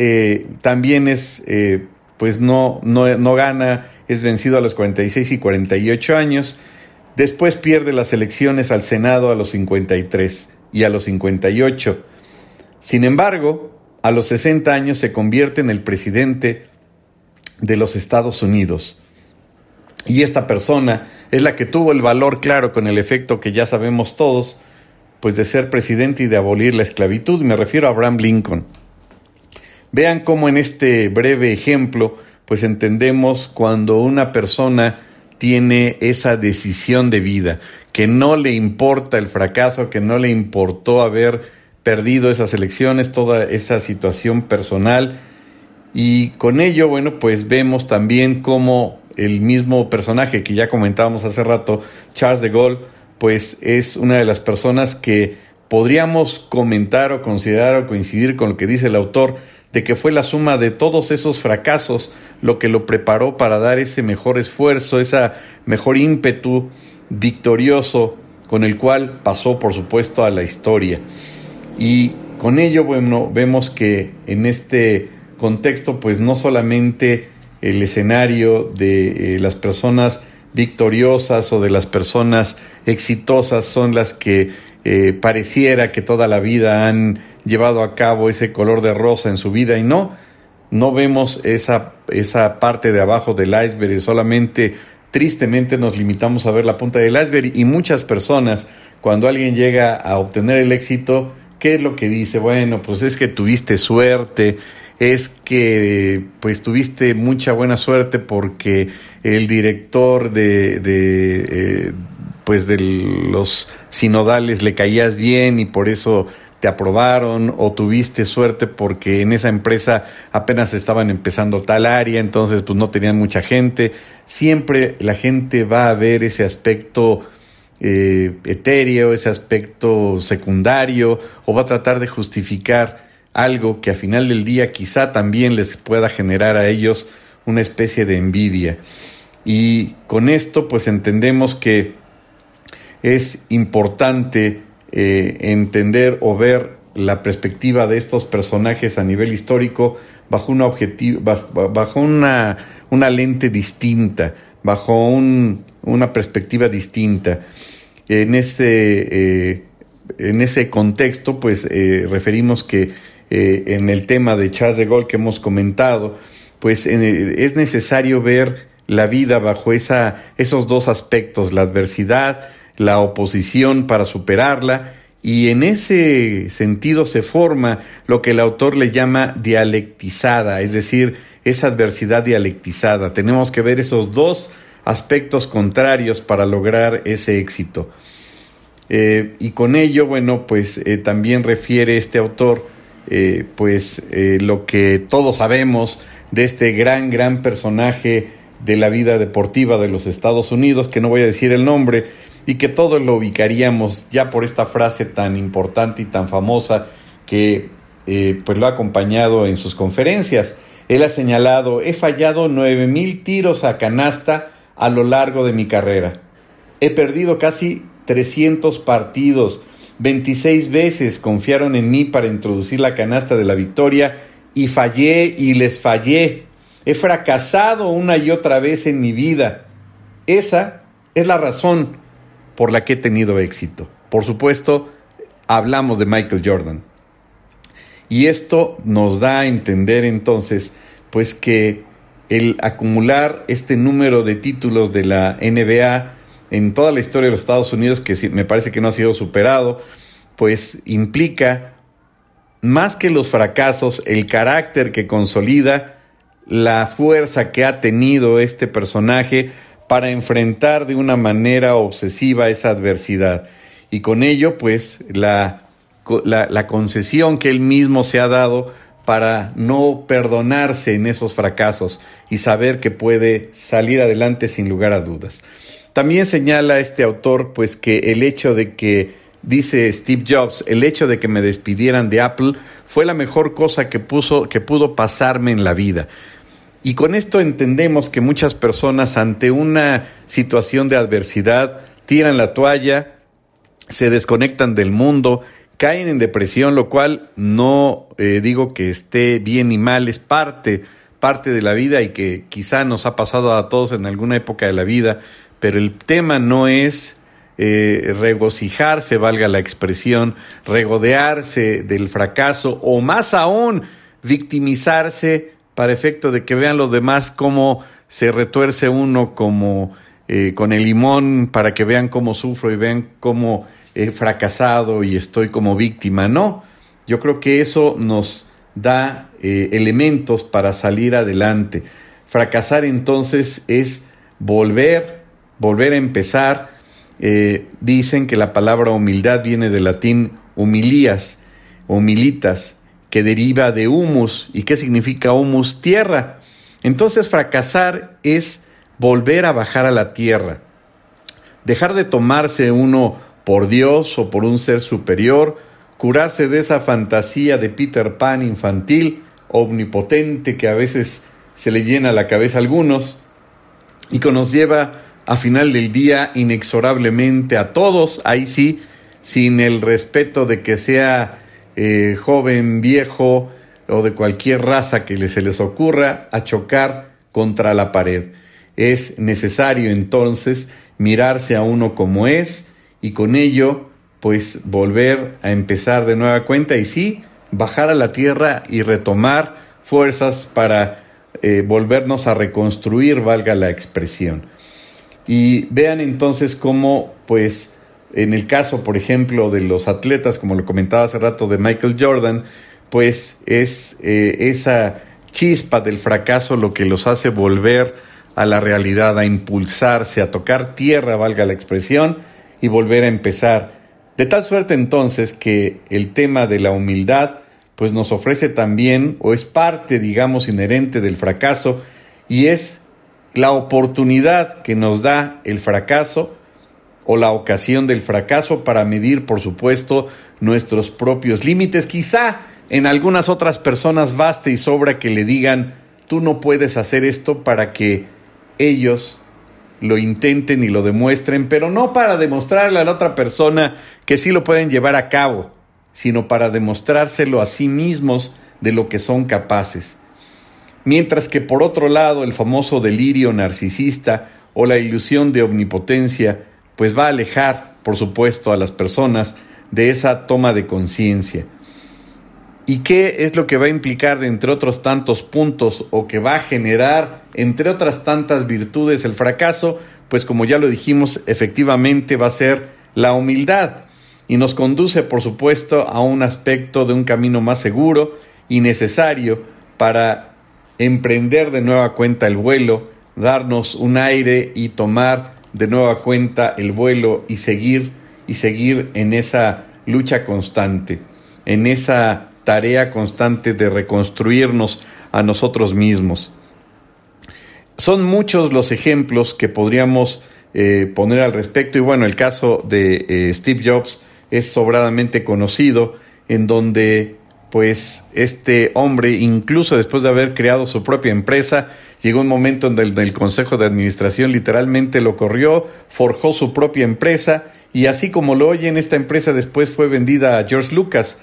también es, pues no, no, no gana, es vencido a los 46 y 48 años Después pierde las elecciones al Senado a los 53 y a los 58. Sin embargo, a los 60 años se convierte en el presidente de los Estados Unidos. Y esta persona es la que tuvo el valor claro con el efecto que ya sabemos todos, pues de ser presidente y de abolir la esclavitud. Me refiero a Abraham Lincoln. Vean cómo en este breve ejemplo, pues entendemos cuando una persona tiene esa decisión de vida, que no le importa el fracaso, que no le importó haber perdido esas elecciones, toda esa situación personal. Y con ello, bueno, pues vemos también cómo el mismo personaje que ya comentábamos hace rato, Charles de Gaulle, pues es una de las personas que podríamos comentar o considerar o coincidir con lo que dice el autor, de que fue la suma de todos esos fracasos lo que lo preparó para dar ese mejor esfuerzo, esa mejor ímpetu victorioso con el cual pasó, por supuesto, a la historia. Y con ello, bueno, vemos que en este contexto, pues no solamente el escenario de eh, las personas victoriosas o de las personas exitosas son las que eh, pareciera que toda la vida han llevado a cabo ese color de rosa en su vida y no, no vemos esa, esa parte de abajo del iceberg, solamente tristemente nos limitamos a ver la punta del iceberg y muchas personas cuando alguien llega a obtener el éxito, ¿qué es lo que dice? Bueno, pues es que tuviste suerte, es que pues tuviste mucha buena suerte porque el director de, de eh, pues de los sinodales le caías bien y por eso te aprobaron o tuviste suerte porque en esa empresa apenas estaban empezando tal área, entonces pues no tenían mucha gente. Siempre la gente va a ver ese aspecto eh, etéreo, ese aspecto secundario o va a tratar de justificar algo que a final del día quizá también les pueda generar a ellos una especie de envidia. Y con esto pues entendemos que es importante eh, entender o ver la perspectiva de estos personajes a nivel histórico bajo una objetivo, bajo, una, una, lente distinta, bajo un, una perspectiva distinta. En ese, eh, en ese contexto, pues eh, referimos que en el tema de Charles de Gaulle que hemos comentado, pues es necesario ver la vida bajo esa, esos dos aspectos, la adversidad, la oposición para superarla y en ese sentido se forma lo que el autor le llama dialectizada, es decir, esa adversidad dialectizada. Tenemos que ver esos dos aspectos contrarios para lograr ese éxito. Eh, y con ello, bueno, pues eh, también refiere este autor, eh, pues lo que todos sabemos de este gran, gran personaje de la vida deportiva de los Estados Unidos, que no voy a decir el nombre, y que todos lo ubicaríamos ya por esta frase tan importante y tan famosa que eh, pues lo ha acompañado en sus conferencias. Él ha señalado, he fallado nueve mil tiros a canasta a lo largo de mi carrera. He perdido casi 300 partidos 26 veces confiaron en mí para introducir la canasta de la victoria y fallé y les fallé. He fracasado una y otra vez en mi vida. Esa es la razón por la que he tenido éxito. Por supuesto, hablamos de Michael Jordan. Y esto nos da a entender entonces, pues que el acumular este número de títulos de la NBA en toda la historia de los Estados Unidos, que me parece que no ha sido superado, pues implica más que los fracasos, el carácter que consolida, la fuerza que ha tenido este personaje para enfrentar de una manera obsesiva esa adversidad. Y con ello, pues, la, la, concesión que él mismo se ha dado para no perdonarse en esos fracasos y saber que puede salir adelante sin lugar a dudas. También señala este autor pues que el hecho de que dice Steve Jobs, el hecho de que me despidieran de Apple fue la mejor cosa que puso que pudo pasarme en la vida. Y con esto entendemos que muchas personas ante una situación de adversidad tiran la toalla, se desconectan del mundo, caen en depresión, lo cual no eh, digo que esté bien ni mal, es parte, parte de la vida y que quizá nos ha pasado a todos en alguna época de la vida, pero el tema no es eh, regocijarse, valga la expresión, regodearse del fracaso o más aún victimizarse para efecto de que vean los demás cómo se retuerce uno como eh, con el limón para que vean cómo sufro y vean cómo he fracasado y estoy como víctima. No, yo creo que eso nos da eh, elementos para salir adelante. Fracasar entonces es volver volver a empezar. Eh, dicen que la palabra humildad viene del latín humilías, humilitas, que deriva de humus. ¿Y qué significa humus? Tierra. Entonces fracasar es volver a bajar a la tierra. Dejar de tomarse uno por Dios o por un ser superior, curarse de esa fantasía de Peter Pan infantil, omnipotente que a veces se le llena la cabeza a algunos y que nos lleva a final del día inexorablemente a todos, ahí sí, sin el respeto de que sea eh, joven, viejo o de cualquier raza que se les ocurra, a chocar contra la pared. Es necesario entonces mirarse a uno como es y con ello pues volver a empezar de nueva cuenta y sí, bajar a la tierra y retomar fuerzas para eh, volvernos a reconstruir, valga la expresión. Y vean entonces cómo, pues, en el caso, por ejemplo, de los atletas, como lo comentaba hace rato de Michael Jordan, pues es eh, esa chispa del fracaso lo que los hace volver a la realidad, a impulsarse, a tocar tierra, valga la expresión, y volver a empezar. De tal suerte entonces que el tema de la humildad pues nos ofrece también o es parte, digamos, inherente del fracaso y es la oportunidad que nos da el fracaso o la ocasión del fracaso para medir, por supuesto, nuestros propios límites. Quizá en algunas otras personas baste y sobra que le digan, tú no puedes hacer esto para que ellos lo intenten y lo demuestren, pero no para demostrarle a la otra persona que sí lo pueden llevar a cabo, sino para demostrárselo a sí mismos de lo que son capaces mientras que por otro lado el famoso delirio narcisista o la ilusión de omnipotencia pues va a alejar, por supuesto, a las personas de esa toma de conciencia. ¿Y qué es lo que va a implicar, entre otros tantos puntos, o que va a generar, entre otras tantas virtudes, el fracaso? Pues como ya lo dijimos, efectivamente va a ser la humildad y nos conduce, por supuesto, a un aspecto de un camino más seguro y necesario para emprender de nueva cuenta el vuelo, darnos un aire y tomar de nueva cuenta el vuelo y seguir y seguir en esa lucha constante, en esa tarea constante de reconstruirnos a nosotros mismos. Son muchos los ejemplos que podríamos eh, poner al respecto y bueno, el caso de eh, Steve Jobs es sobradamente conocido en donde pues este hombre, incluso después de haber creado su propia empresa, llegó un momento en el, el Consejo de Administración literalmente lo corrió, forjó su propia empresa Y así como lo oyen, esta empresa después fue vendida a George Lucas.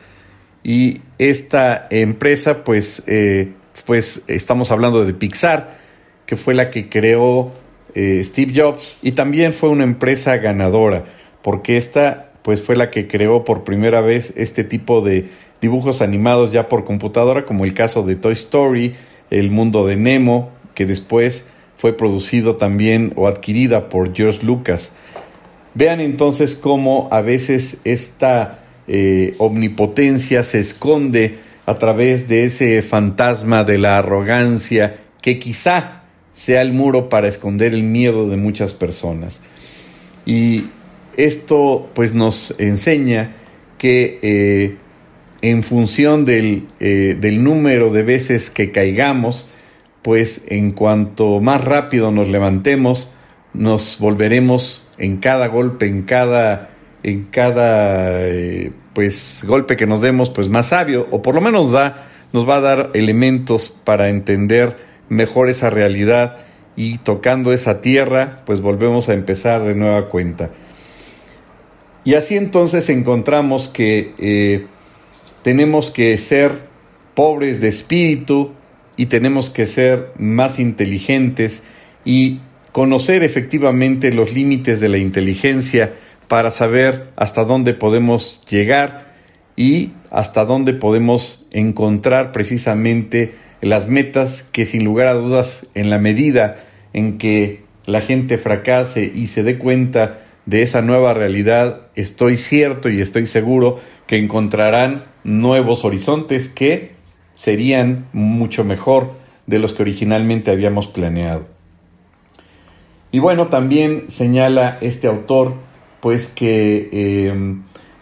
Y esta empresa, pues, eh, pues estamos hablando de Pixar, que fue la que creó eh, Steve Jobs. Y también fue una empresa ganadora, porque esta, pues, fue la que creó por primera vez este tipo de dibujos animados ya por computadora, como el caso de Toy Story, El Mundo de Nemo, que después fue producido también o adquirida por George Lucas. Vean entonces cómo a veces esta eh, omnipotencia se esconde a través de ese fantasma de la arrogancia que quizá sea el muro para esconder el miedo de muchas personas. Y esto pues nos enseña que eh, en función eh, del número de veces que caigamos, pues en cuanto más rápido nos levantemos, nos volveremos en cada golpe, en cada, en cada eh, pues golpe que nos demos, pues más sabio, o por lo menos da, nos va a dar elementos para entender mejor esa realidad y tocando esa tierra, pues volvemos a empezar de nueva cuenta. Y así entonces encontramos que eh, tenemos que ser pobres de espíritu y tenemos que ser más inteligentes y conocer efectivamente los límites de la inteligencia para saber hasta dónde podemos llegar y hasta dónde podemos encontrar precisamente las metas que sin lugar a dudas en la medida en que la gente fracase y se dé cuenta de esa nueva realidad, estoy cierto y estoy seguro que encontrarán nuevos horizontes que serían mucho mejor de los que originalmente habíamos planeado. Y bueno, también señala este autor, pues que, eh,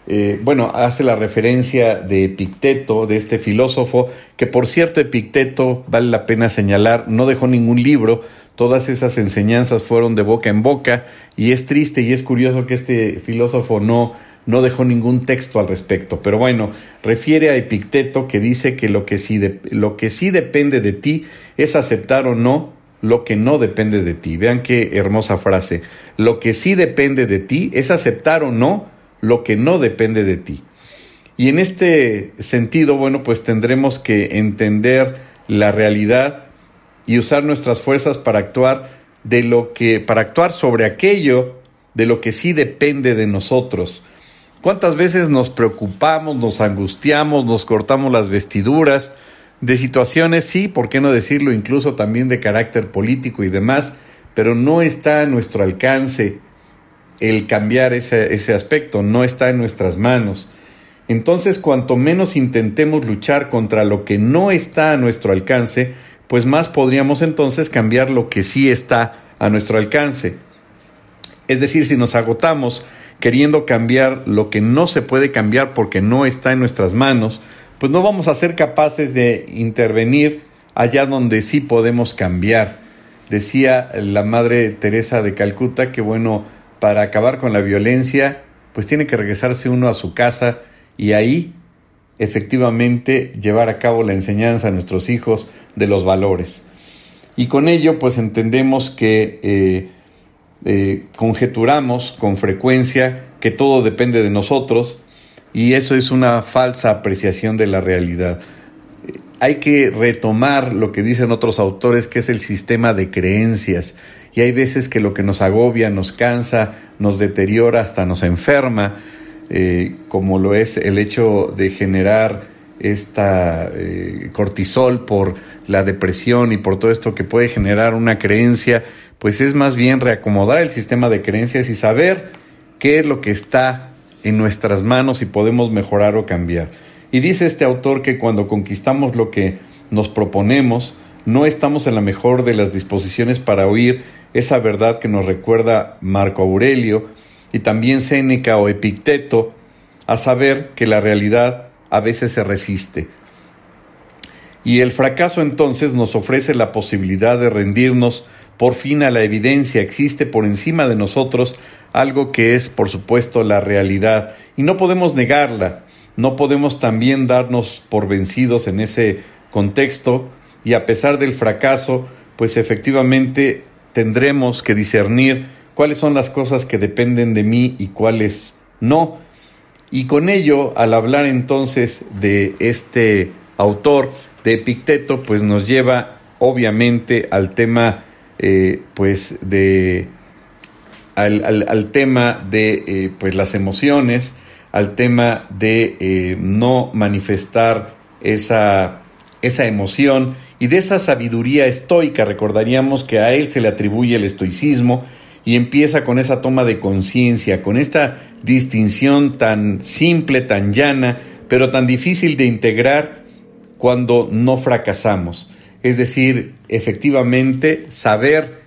eh, bueno, hace la referencia de Epicteto, de este filósofo, que por cierto Epicteto, vale la pena señalar, no dejó ningún libro, todas esas enseñanzas fueron de boca en boca, y es triste y es curioso que este filósofo no, no dejó ningún texto al respecto. Pero bueno, refiere a Epicteto que dice que lo que sí, lo que sí depende de ti es aceptar o no lo que no depende de ti. Vean qué hermosa frase. Lo que sí depende de ti es aceptar o no lo que no depende de ti. Y en este sentido, bueno, pues tendremos que entender la realidad y usar nuestras fuerzas para actuar de lo que para actuar sobre aquello de lo que sí depende de nosotros. ¿Cuántas veces nos preocupamos, nos angustiamos, nos cortamos las vestiduras, de situaciones, sí, ¿por qué no decirlo? Incluso también de carácter político y demás, pero no está a nuestro alcance el cambiar ese, ese aspecto, no está en nuestras manos. Entonces, cuanto menos intentemos luchar contra lo que no está a nuestro alcance, pues más podríamos entonces cambiar lo que sí está a nuestro alcance. Es decir, si nos agotamos queriendo cambiar lo que no se puede cambiar porque no está en nuestras manos, pues no vamos a ser capaces de intervenir allá donde sí podemos cambiar. Decía la Madre Teresa de Calcuta que bueno, para acabar con la violencia, pues tiene que regresarse uno a su casa y ahí efectivamente llevar a cabo la enseñanza a nuestros hijos de los valores. Y con ello pues entendemos que eh, eh, conjeturamos con frecuencia que todo depende de nosotros, y eso es una falsa apreciación de la realidad. Hay que retomar lo que dicen otros autores, que es el sistema de creencias. Y hay veces que lo que nos agobia, nos cansa, nos deteriora, hasta nos enferma, eh, como lo es el hecho de generar esta eh, cortisol por la depresión y por todo esto que puede generar una creencia, pues es más bien reacomodar el sistema de creencias y saber qué es lo que está en nuestras manos y podemos mejorar o cambiar. Y dice este autor que cuando conquistamos lo que nos proponemos, no estamos en la mejor de las disposiciones para oír esa verdad que nos recuerda Marco Aurelio y también Séneca o Epicteto, a saber que la realidad a veces se resiste. Y el fracaso entonces nos ofrece la posibilidad de rendirnos por fin a la evidencia, existe por encima de nosotros algo que es, por supuesto, la realidad, y no podemos negarla, no podemos también darnos por vencidos en ese contexto, y a pesar del fracaso, pues efectivamente tendremos que discernir cuáles son las cosas que dependen de mí y cuáles no. Y con ello, al hablar entonces de este autor, de Epicteto, pues nos lleva obviamente al tema, eh, pues de, al, tema de eh, pues las emociones, al tema de eh, no manifestar esa, esa emoción y de esa sabiduría estoica. Recordaríamos que a él se le atribuye el estoicismo y empieza con esa toma de conciencia, con esta distinción tan simple, tan llana, pero tan difícil de integrar cuando no fracasamos. Es decir, efectivamente saber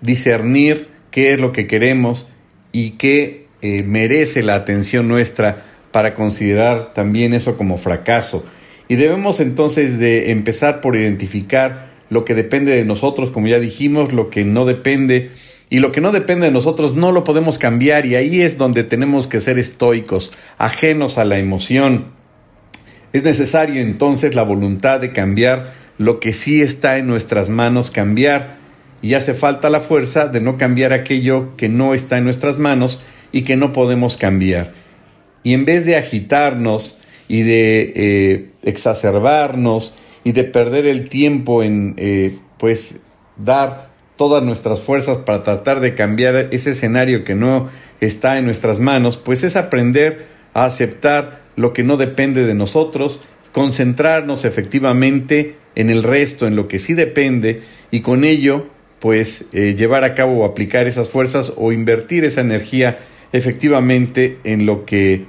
discernir qué es lo que queremos y qué eh, merece la atención nuestra para considerar también eso como fracaso. Y debemos entonces de empezar por identificar lo que depende de nosotros, como ya dijimos, lo que no depende y lo que no depende de nosotros no lo podemos cambiar y ahí es donde tenemos que ser estoicos, ajenos a la emoción. Es necesario entonces la voluntad de cambiar lo que sí está en nuestras manos cambiar y hace falta la fuerza de no cambiar aquello que no está en nuestras manos y que no podemos cambiar. Y en vez de agitarnos y de eh, exacerbarnos y de perder el tiempo en eh, pues dar todas nuestras fuerzas para tratar de cambiar ese escenario que no está en nuestras manos, pues es aprender a aceptar lo que no depende de nosotros, concentrarnos efectivamente en el resto, en lo que sí depende, y con ello, pues eh, llevar a cabo o aplicar esas fuerzas o invertir esa energía efectivamente en lo que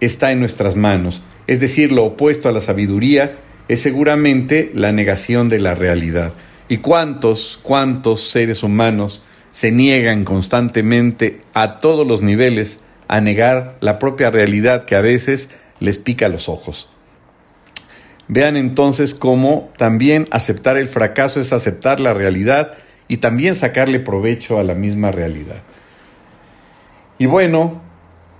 está en nuestras manos. Es decir, lo opuesto a la sabiduría es seguramente la negación de la realidad. ¿Y cuántos, cuántos seres humanos se niegan constantemente a todos los niveles a negar la propia realidad que a veces les pica los ojos? Vean entonces cómo también aceptar el fracaso es aceptar la realidad y también sacarle provecho a la misma realidad. Y bueno,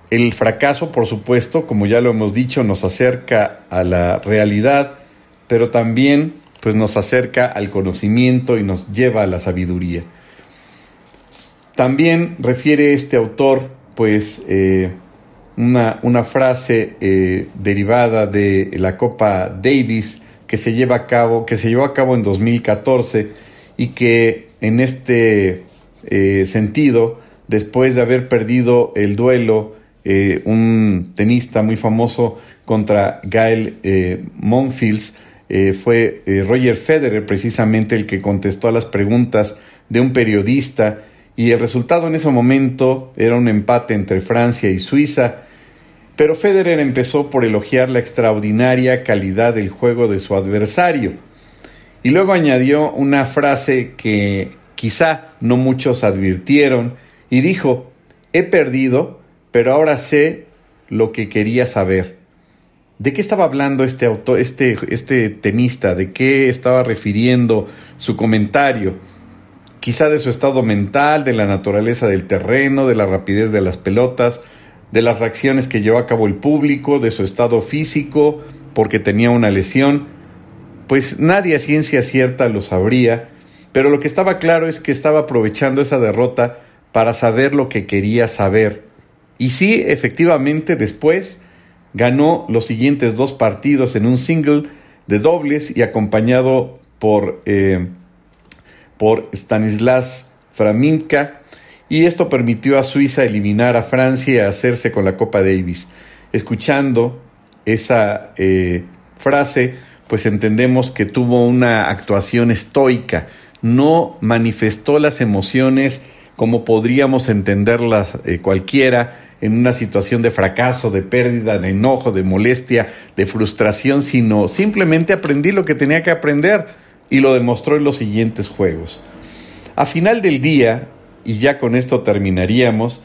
el fracaso, por supuesto, como ya lo hemos dicho, nos acerca a la realidad, pero también pues nos acerca al conocimiento y nos lleva a la sabiduría. También refiere este autor, pues, eh, una, una, frase eh, derivada de la Copa Davis que se lleva a cabo, que se llevó a cabo en 2014 y que en este eh, sentido, después de haber perdido el duelo, un tenista muy famoso contra Gael Monfils, eh, fue eh, Roger Federer precisamente el que contestó a las preguntas de un periodista y el resultado en ese momento era un empate entre Francia y Suiza, pero Federer empezó por elogiar la extraordinaria calidad del juego de su adversario y luego añadió una frase que quizá no muchos advirtieron y dijo, he perdido, pero ahora sé lo que quería saber. ¿De qué estaba hablando este autor, este, este tenista? ¿De qué estaba refiriendo su comentario? Quizá de su estado mental, de la naturaleza del terreno, de la rapidez de las pelotas, de las reacciones que llevó a cabo el público, de su estado físico, porque tenía una lesión. Pues nadie a ciencia cierta lo sabría, pero lo que estaba claro es que estaba aprovechando esa derrota para saber lo que quería saber. Y sí, efectivamente, después ganó los siguientes dos partidos en un single de dobles y acompañado por, eh, por Stanislas Framinka y esto permitió a Suiza eliminar a Francia y hacerse con la Copa Davis. Escuchando esa eh, frase, pues entendemos que tuvo una actuación estoica, no manifestó las emociones como podríamos entenderlas eh, cualquiera, en una situación de fracaso, de pérdida, de enojo, de molestia, de frustración, sino simplemente aprendí lo que tenía que aprender y lo demostró en los siguientes juegos. A final del día, y ya con esto terminaríamos,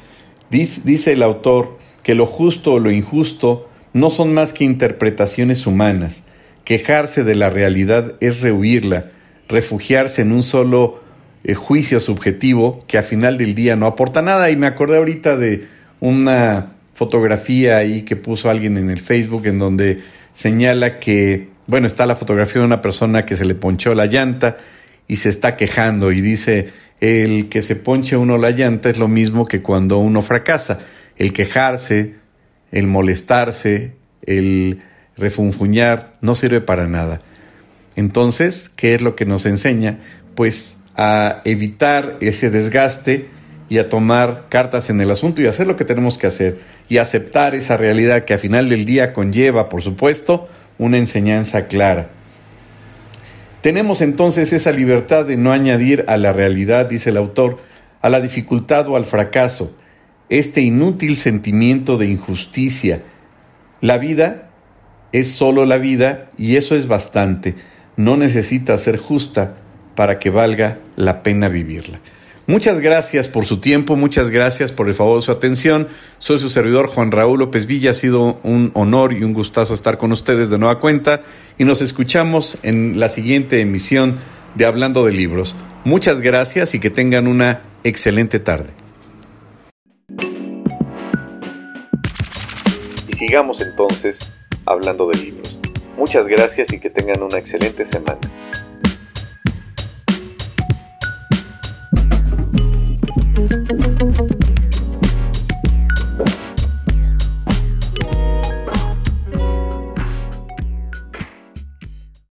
dice el autor que lo justo o lo injusto no son más que interpretaciones humanas. Quejarse de la realidad es rehuirla, refugiarse en un solo eh, juicio subjetivo que a final del día no aporta nada. Y me acordé ahorita de una fotografía ahí que puso alguien en el Facebook en donde señala que, bueno, está la fotografía de una persona que se le ponchó la llanta y se está quejando y dice, el que se ponche uno la llanta es lo mismo que cuando uno fracasa. El quejarse, el molestarse, el refunfuñar, no sirve para nada. Entonces, ¿qué es lo que nos enseña? Pues a evitar ese desgaste y a tomar cartas en el asunto y hacer lo que tenemos que hacer y aceptar esa realidad que a final del día conlleva, por supuesto, una enseñanza clara. Tenemos entonces esa libertad de no añadir a la realidad, dice el autor, a la dificultad o al fracaso, este inútil sentimiento de injusticia. La vida es solo la vida y eso es bastante. No necesita ser justa para que valga la pena vivirla. Muchas gracias por su tiempo, muchas gracias por el favor de su atención. Soy su servidor Juan Raúl López Villa, ha sido un honor y un gustazo estar con ustedes de nueva cuenta y nos escuchamos en la siguiente emisión de Hablando de Libros. Muchas gracias y que tengan una excelente tarde. Y sigamos entonces hablando de libros. Muchas gracias y que tengan una excelente semana.